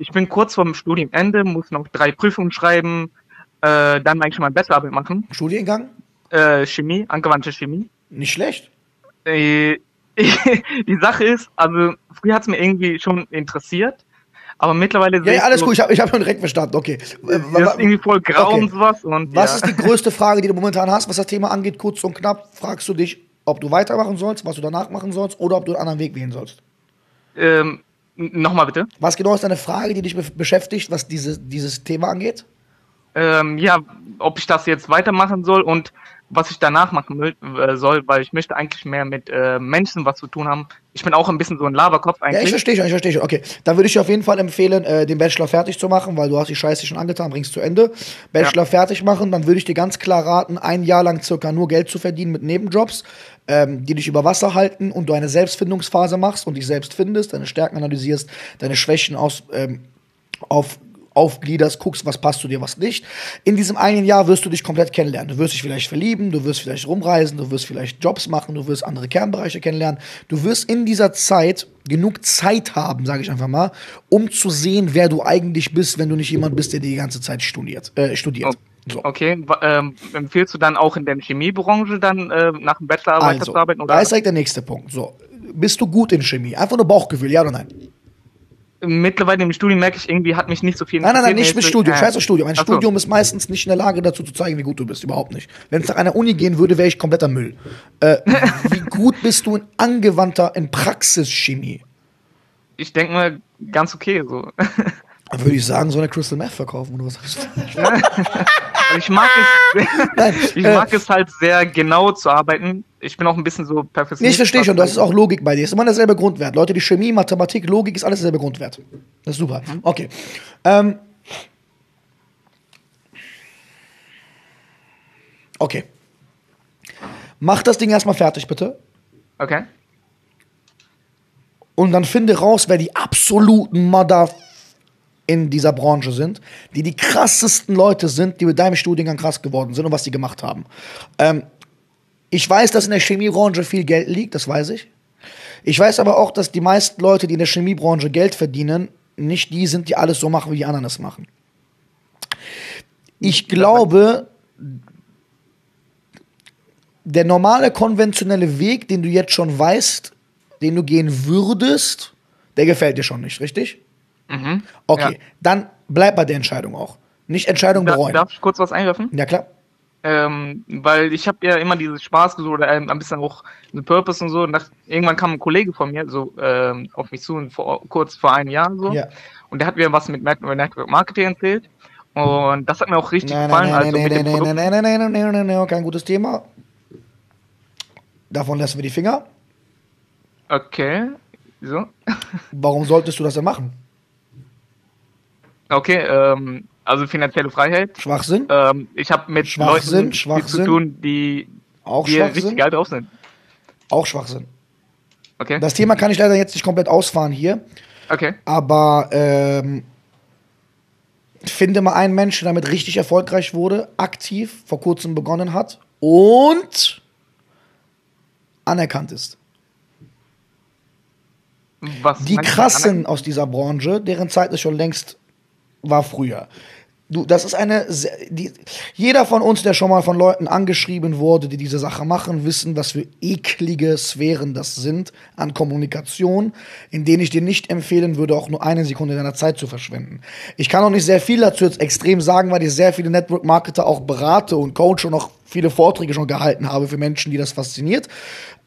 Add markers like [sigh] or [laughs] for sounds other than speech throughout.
ich bin kurz vorm Studienende, muss noch drei Prüfungen schreiben, äh, dann eigentlich mal Bachelorarbeit machen. Studiengang? Äh, Chemie, angewandte Chemie. Nicht schlecht. Äh, [laughs] die Sache ist, also früher hat es mir irgendwie schon interessiert, aber mittlerweile Ja, ja alles so, gut, ich habe ich hab schon direkt verstanden. Okay. Das ist irgendwie voll grau Okay. und sowas. Und Was ja. ist die größte Frage, die du momentan hast, was das Thema angeht? Kurz und knapp fragst du dich, ob du weitermachen sollst, was du danach machen sollst oder ob du einen anderen Weg wählen sollst. ähm, Nochmal bitte. Was genau ist deine Frage, die dich be beschäftigt, was diese, dieses Thema angeht? Ähm, ja, ob ich das jetzt weitermachen soll und was ich danach machen äh, soll, weil ich möchte eigentlich mehr mit äh, Menschen was zu tun haben. Ich bin auch ein bisschen so ein Laberkopf Ja, ich eigentlich. verstehe schon, ich verstehe schon. Okay, dann würde ich dir auf jeden Fall empfehlen, äh, den Bachelor fertig zu machen, weil du hast die Scheiße schon angetan, bringst zu Ende. Bachelor fertig machen, dann würde ich dir ganz klar raten, ein Jahr lang circa nur Geld zu verdienen mit Nebenjobs, ähm, die dich über Wasser halten und du eine Selbstfindungsphase machst und dich selbst findest, deine Stärken analysierst, deine Schwächen aus, ähm, auf aufgliederst, guckst, was passt zu dir, was nicht. In diesem einen Jahr wirst du dich komplett kennenlernen. Du wirst dich vielleicht verlieben, du wirst vielleicht rumreisen, du wirst vielleicht Jobs machen, du wirst andere Kernbereiche kennenlernen. Du wirst in dieser Zeit genug Zeit haben, sage ich einfach mal, um zu sehen, wer du eigentlich bist, wenn du nicht jemand bist, der die ganze Zeit studiert. Äh, studiert. So. Okay, ähm, empfiehlst du dann auch in der Chemiebranche dann äh, nach dem Bachelor Also, weiterzuarbeiten? da Oder ist direkt der nächste Punkt. So, bist du gut in Chemie? Einfach nur Bauchgefühl, ja oder nein? Mittlerweile im Studium merke ich irgendwie, hat mich nicht so viel Nein, nein, nein, nicht mit Studium. äh, Scheiß auf Studium. Ein so. Studium ist meistens nicht in der Lage dazu zu zeigen, wie gut du bist. Überhaupt nicht. Wenn es nach einer Uni gehen würde, wäre ich kompletter Müll. Äh, [laughs] wie gut bist du in angewandter, in Praxischemie? Ich denke mal, ganz okay so. [laughs] Dann würde ich sagen, so eine Crystal Meth verkaufen oder was sagst du? [laughs] Ich mag es, Nein, [laughs] ich äh, mag es halt sehr genau zu arbeiten. Ich bin auch ein bisschen so perfektionistisch. Nee, ich verstehe schon, das ist auch Logik bei dir. Ist immer derselbe Grundwert. Leute, die Chemie, Mathematik, Logik ist alles derselbe Grundwert. Das ist super. Okay. Ähm. Okay. Mach das Ding erstmal fertig, bitte. Okay. Und dann finde raus, wer die absoluten Mother in dieser Branche sind, die die krassesten Leute sind, die mit deinem Studiengang krass geworden sind und was die gemacht haben. Ähm, ich weiß, dass in der Chemiebranche viel Geld liegt, das weiß ich. Ich weiß aber auch, dass die meisten Leute, die in der Chemiebranche Geld verdienen, nicht die sind, die alles so machen, wie die anderen es machen. Ich glaube, der normale konventionelle Weg, den du jetzt schon weißt, den du gehen würdest, der gefällt dir schon nicht, richtig? Mhm. Okay, Ja. dann bleib bei der Entscheidung auch. Nicht Entscheidung Da, bereuen. darf ich kurz was einwerfen? Ja, klar. Ähm, weil ich habe ja immer dieses Spaß gesucht oder ähm, ein bisschen auch den Purpose und so. Und das, irgendwann kam ein Kollege von mir so ähm, auf mich zu, und vor, kurz vor einem Jahr so. Ja. Und der hat mir was mit Net- Network Marketing erzählt. Und das hat mir auch richtig Nein, gefallen. nein, also nein, mit nein, dem nein, Produkt. nein, nein, nein, nein, nein, nein, nein, kein gutes Thema. Davon lassen wir die Finger. Okay. So. [laughs] Warum solltest du das denn machen? Okay, ähm, also finanzielle Freiheit. Schwachsinn? Ähm, ich habe mit Schwachsinn, Leuten Schwachsinn. zu tun, die, Auch die richtig geil drauf sind. Auch Schwachsinn. Okay. Das Thema kann ich leider jetzt nicht komplett ausfahren hier, okay. aber ähm, finde mal einen Menschen, der damit richtig erfolgreich wurde, aktiv vor kurzem begonnen hat und anerkannt ist. Was Die krassen aus dieser Branche, deren Zeit ist schon längst war früher. Du, das ist eine, die, jeder von uns, der schon mal von Leuten angeschrieben wurde, die diese Sache machen, wissen, was für eklige Sphären das sind an Kommunikation, in denen ich dir nicht empfehlen würde, auch nur eine Sekunde deiner Zeit zu verschwenden. Ich kann auch nicht sehr viel dazu jetzt extrem sagen, weil ich sehr viele Network-Marketer auch berate und coache und auch viele Vorträge schon gehalten habe für Menschen, die das fasziniert.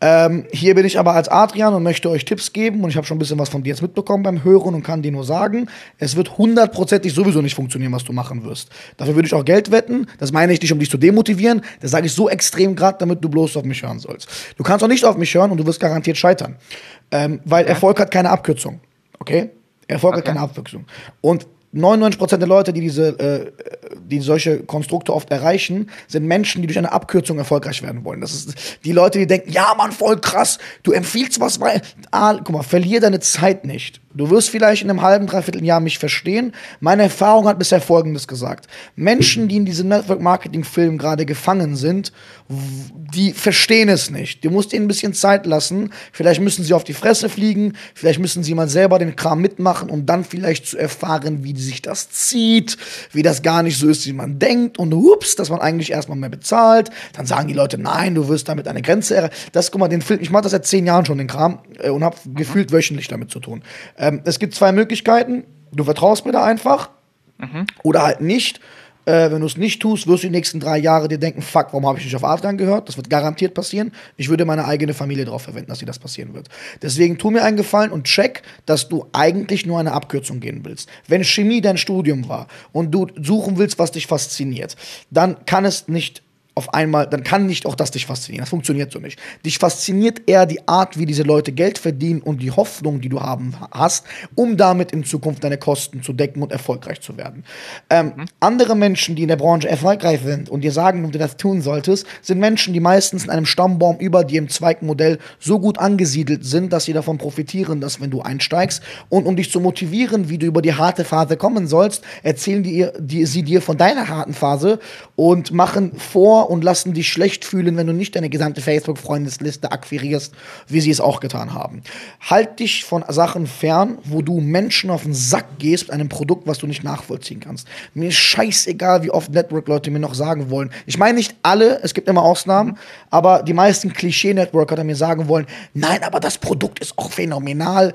Ähm, hier bin ich aber als Adrian und möchte euch Tipps geben und ich habe schon ein bisschen was von dir jetzt mitbekommen beim Hören und kann dir nur sagen, es wird hundertprozentig sowieso nicht funktionieren, was du machen wirst. Dafür würde ich auch Geld wetten. Das meine ich nicht, um dich zu demotivieren. Das sage ich so extrem gerade, damit du bloß auf mich hören sollst. Du kannst auch nicht auf mich hören und du wirst garantiert scheitern. Ähm, weil Erfolg hat keine Abkürzung. Okay? Erfolg hat Okay. keine Abkürzung. Und 99% der Leute, die diese, äh, die solche Konstrukte oft erreichen, sind Menschen, die durch eine Abkürzung erfolgreich werden wollen. Das ist die Leute, die denken, ja, Mann, voll krass, du empfiehlst was, weil, ah, guck mal, verlier deine Zeit nicht. Du wirst vielleicht in einem halben, dreiviertel Jahr mich verstehen. Meine Erfahrung hat bisher Folgendes gesagt. Menschen, die in diesem Network-Marketing-Film gerade gefangen sind, die verstehen es nicht. Du musst ihnen ein bisschen Zeit lassen. Vielleicht müssen sie auf die Fresse fliegen. Vielleicht müssen sie mal selber den Kram mitmachen, um dann vielleicht zu erfahren, wie sich das zieht, wie das gar nicht so ist, wie man denkt. Und ups, dass man eigentlich erstmal mehr bezahlt. Dann sagen die Leute, nein, du wirst damit eine Grenze erreichen. Das, guck mal, den Film, ich mache das seit zehn Jahren schon, den Kram, äh, und habe gefühlt wöchentlich damit zu tun. Ähm, es gibt zwei Möglichkeiten. Du vertraust mir da einfach mhm. oder halt nicht. Äh, wenn du es nicht tust, wirst du die nächsten drei Jahre dir denken, fuck, warum habe ich nicht auf Adrian gehört? Das wird garantiert passieren. Ich würde meine eigene Familie darauf verwenden, dass dir das passieren wird. Deswegen tu mir einen Gefallen und check, dass du eigentlich nur eine Abkürzung gehen willst. Wenn Chemie dein Studium war und du suchen willst, was dich fasziniert, dann kann es nicht auf einmal, dann kann nicht auch das dich faszinieren. Das funktioniert so nicht. Dich fasziniert eher die Art, wie diese Leute Geld verdienen und die Hoffnung, die du haben hast, um damit in Zukunft deine Kosten zu decken und erfolgreich zu werden. Ähm, mhm. Andere Menschen, die in der Branche erfolgreich sind und dir sagen, ob du das tun solltest, sind Menschen, die meistens in einem Stammbaum über dir im zweiten Modell so gut angesiedelt sind, dass sie davon profitieren, dass wenn du einsteigst und um dich zu motivieren, wie du über die harte Phase kommen sollst, erzählen die, die sie dir von deiner harten Phase und machen vor und lassen dich schlecht fühlen, wenn du nicht deine gesamte Facebook-Freundesliste akquirierst, wie sie es auch getan haben. Halt dich von Sachen fern, wo du Menschen auf den Sack gehst mit einem Produkt, was du nicht nachvollziehen kannst. Mir ist scheißegal, wie oft Network-Leute mir noch sagen wollen. Ich meine nicht alle, es gibt immer Ausnahmen, aber die meisten Klischee-Networker mir sagen wollen, nein, aber das Produkt ist auch phänomenal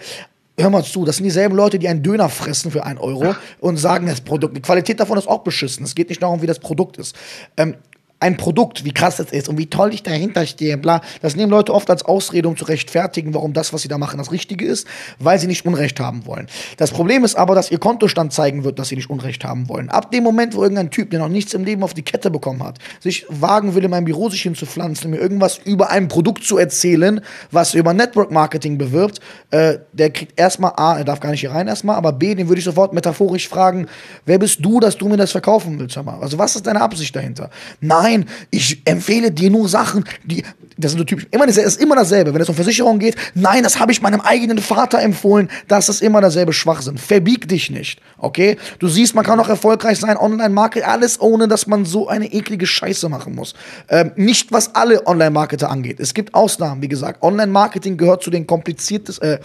hör mal zu, das sind dieselben Leute, die einen Döner fressen für einen Euro und sagen, das Produkt, die Qualität davon ist auch beschissen. Es geht nicht darum, wie das Produkt ist. Ähm, ein Produkt, wie krass es ist und wie toll ich dahinter stehe, bla. Das nehmen Leute oft als Ausrede, um zu rechtfertigen, warum das, was sie da machen, das Richtige ist, weil sie nicht Unrecht haben wollen. Das Problem ist aber, dass ihr Kontostand zeigen wird, dass sie nicht Unrecht haben wollen. Ab dem Moment, wo irgendein Typ, der noch nichts im Leben auf die Kette bekommen hat, sich wagen will, in mein Büro sich hinzupflanzen, mir irgendwas über ein Produkt zu erzählen, was über Network Marketing bewirbt, äh, der kriegt erstmal A, er darf gar nicht hier rein erstmal, aber B, den würde ich sofort metaphorisch fragen, wer bist du, dass du mir das verkaufen willst, Also was ist deine Absicht dahinter? Nein, nein, ich empfehle dir nur Sachen, die, das sind so typisch, immer, das ist immer dasselbe. Wenn es um Versicherung geht, nein, das habe ich meinem eigenen Vater empfohlen, das ist immer derselbe Schwachsinn. Verbieg dich nicht, okay? Du siehst, man kann auch erfolgreich sein, Online-Market, alles ohne, dass man so eine eklige Scheiße machen muss. Ähm, nicht, was alle Online-Marketer angeht. Es gibt Ausnahmen, wie gesagt. Online-Marketing gehört zu den kompliziertesten, äh,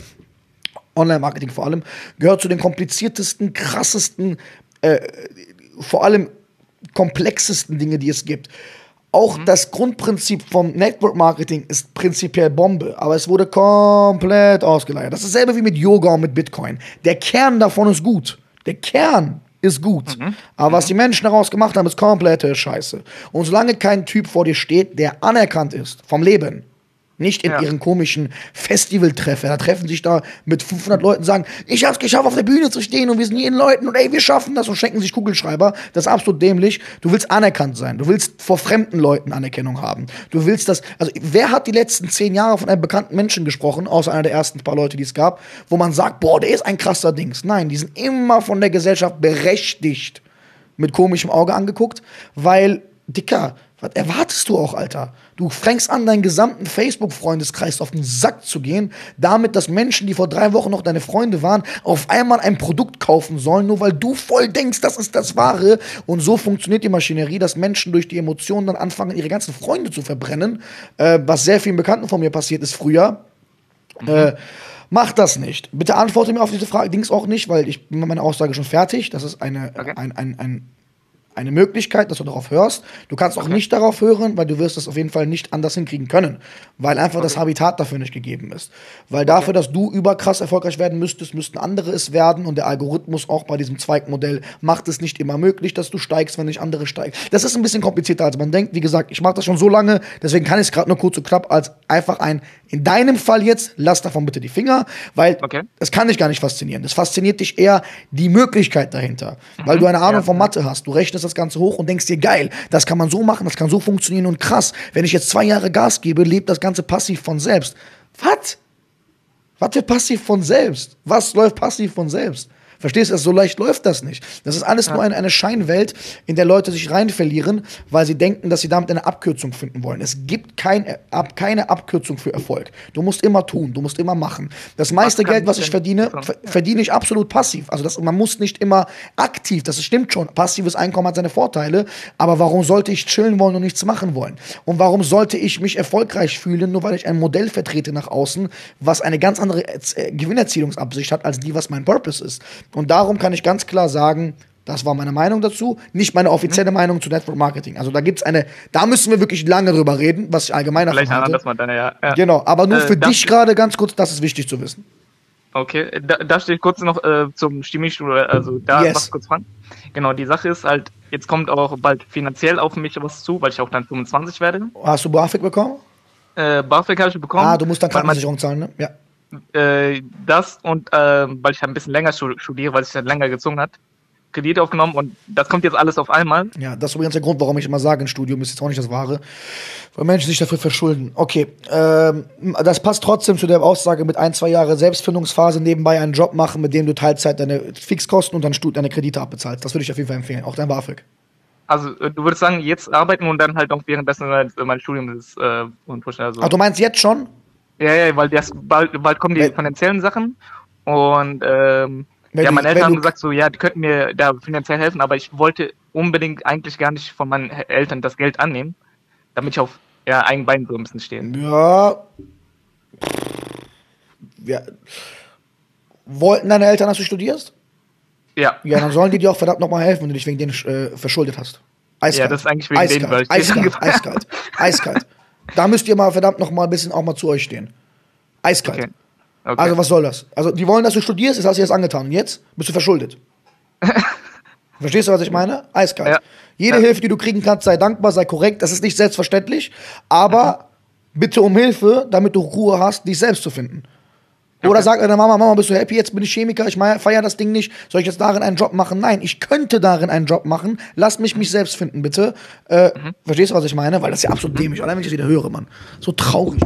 Online-Marketing vor allem, gehört zu den kompliziertesten, krassesten, äh, vor allem komplexesten Dinge, die es gibt. Auch mhm. das Grundprinzip vom Network Marketing ist prinzipiell Bombe, aber es wurde komplett ausgeleiert. Das ist dasselbe wie mit Yoga und mit Bitcoin. Der Kern davon ist gut. Der Kern ist gut. Mhm. Aber was mhm. die Menschen daraus gemacht haben, ist komplette Scheiße. Und solange kein Typ vor dir steht, der anerkannt ist vom Leben, nicht in ja. ihren komischen Festivaltreffen. Da treffen sich da mit 500 Leuten, sagen, ich hab's geschafft, auf der Bühne zu stehen und wir sind jeden Leuten und ey, wir schaffen das und schenken sich Kugelschreiber. Das ist absolut dämlich. Du willst anerkannt sein. Du willst vor fremden Leuten Anerkennung haben. Du willst das, also wer hat die letzten zehn Jahre von einem bekannten Menschen gesprochen, außer einer der ersten paar Leute, die es gab, wo man sagt, boah, der ist ein krasser Dings. Nein, die sind immer von der Gesellschaft berechtigt mit komischem Auge angeguckt, weil, Dicker, was erwartest du auch, Alter? Du fängst an, deinen gesamten Facebook-Freundeskreis auf den Sack zu gehen, damit, dass Menschen, die vor drei Wochen noch deine Freunde waren, auf einmal ein Produkt kaufen sollen, nur weil du voll denkst, das ist das Wahre. Und so funktioniert die Maschinerie, dass Menschen durch die Emotionen dann anfangen, ihre ganzen Freunde zu verbrennen, äh, was sehr vielen Bekannten von mir passiert ist früher. Mhm. Äh, Mach das nicht. Bitte antworte mir auf diese Frage. Dings auch nicht, weil ich bin mit meiner Aussage schon fertig. Das ist eine, okay. ein, ein, ein eine Möglichkeit, dass du darauf hörst. Du kannst auch okay. nicht darauf hören, weil du wirst es auf jeden Fall nicht anders hinkriegen können, weil einfach okay. das Habitat dafür nicht gegeben ist. Weil dafür, okay. dass du überkrass erfolgreich werden müsstest, müssten andere es werden und der Algorithmus auch bei diesem Zweigmodell macht es nicht immer möglich, dass du steigst, wenn nicht andere steigen. Das ist ein bisschen komplizierter, als man denkt. Wie gesagt, ich mache das schon so lange, deswegen kann ich es gerade nur kurz und knapp als einfach ein, in deinem Fall jetzt, lass davon bitte die Finger, weil es kann dich gar nicht faszinieren. Es fasziniert dich eher die Möglichkeit dahinter, mhm. weil du eine Ahnung ja. von Mathe hast. Du rechnest rechnest das Ganze hoch und denkst dir, geil, das kann man so machen, das kann so funktionieren und krass. Wenn ich jetzt zwei Jahre Gas gebe, lebt das Ganze passiv von selbst. Was? Was wird passiv von selbst? Was läuft passiv von selbst? Verstehst du? So leicht läuft das nicht. Das ist alles nur eine, eine Scheinwelt, in der Leute sich rein verlieren, weil sie denken, dass sie damit eine Abkürzung finden wollen. Es gibt kein, ab, keine Abkürzung für Erfolg. Du musst immer tun, du musst immer machen. Das meiste Geld, was ich verdiene, ver verdiene ich absolut passiv. Also das, man muss nicht immer aktiv, das stimmt schon. Passives Einkommen hat seine Vorteile, aber warum sollte ich chillen wollen und nichts machen wollen? Und warum sollte ich mich erfolgreich fühlen, nur weil ich ein Modell vertrete nach außen, was eine ganz andere äh, Gewinnerzielungsabsicht hat, als die, was mein Purpose ist? Und darum kann ich ganz klar sagen, das war meine Meinung dazu, nicht meine offizielle Mhm. Meinung zu Network Marketing. Also da gibt's eine, da müssen wir wirklich lange drüber reden, was ich allgemein davon Vielleicht ein halte. Mal dann, ja. ja. Genau, aber nur Äh, für dich gerade ganz kurz, das ist wichtig zu wissen. Okay, da, da stehe ich kurz noch äh, zum Chemiestudio, also da Yes. was kurz fragen. Genau, die Sache ist halt, jetzt kommt auch bald finanziell auf mich was zu, weil ich auch dann 25 werde. Hast du BAföG bekommen? Äh, BAföG habe ich bekommen. Ah, du musst dann Krankenversicherung zahlen, ne? Ja. Äh, das und äh, weil ich ein bisschen länger stu- studiere, weil sich dann länger gezogen hat, Kredit aufgenommen und das kommt jetzt alles auf einmal. Ja, das ist übrigens der Grund, warum ich immer sage, ein Studium ist jetzt auch nicht das Wahre, weil Menschen sich dafür verschulden. Okay, ähm, das passt trotzdem zu der Aussage mit ein, zwei Jahre Selbstfindungsphase, nebenbei einen Job machen, mit dem du Teilzeit deine Fixkosten und dann deine Kredite abbezahlst. Das würde ich auf jeden Fall empfehlen, auch dein BAföG. Also äh, du würdest sagen, jetzt arbeiten und dann halt auch währenddessen mein, mein Studium ist äh, und pushen. Also, Ach, du meinst jetzt schon? Ja, ja, weil das bald, bald kommen die Wenn- finanziellen Sachen und ähm, ja, meine Eltern haben gesagt so, ja, die könnten mir da finanziell helfen, aber ich wollte unbedingt eigentlich gar nicht von meinen Eltern das Geld annehmen, damit ich auf ja, eigenen Beinen so ein bisschen stehe. Ja. ja. Wollten deine Eltern, dass du studierst? Ja, Ja, dann sollen die dir auch verdammt nochmal helfen, wenn du dich wegen denen äh, verschuldet hast. Eiskalt. Ja, das ist eigentlich wegen eiskalt, denen, weil ich eiskalt, angefangen [laughs] eiskalt, eiskalt. Da müsst ihr mal verdammt nochmal ein bisschen auch mal zu euch stehen. Eiskalt. okay. okay. Also was soll das? Also die wollen, dass du studierst, das hast du jetzt angetan. Und jetzt bist du verschuldet. [laughs] Verstehst du, was ich meine? Eiskalt. Ja. Jede Ja. Hilfe, die du kriegen kannst, sei dankbar, sei korrekt. Das ist nicht selbstverständlich, aber bitte um Hilfe, damit du Ruhe hast, dich selbst zu finden. Oder sag deiner Mama, Mama, bist du happy? Jetzt bin ich Chemiker, ich feiere das Ding nicht. Soll ich jetzt darin einen Job machen? Nein, ich könnte darin einen Job machen. Lass mich mich selbst finden, bitte. Äh, Verstehst du, was ich meine? Weil das ist ja absolut dämlich. Allein wenn ich das wieder höre, Mann. So traurig.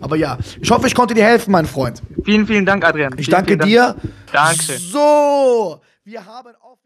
Aber ja, ich hoffe, ich konnte dir helfen, mein Freund. Vielen, vielen Dank, Adrian. Ich vielen, danke vielen dir. Dank. Dankeschön. So, wir haben offiziell.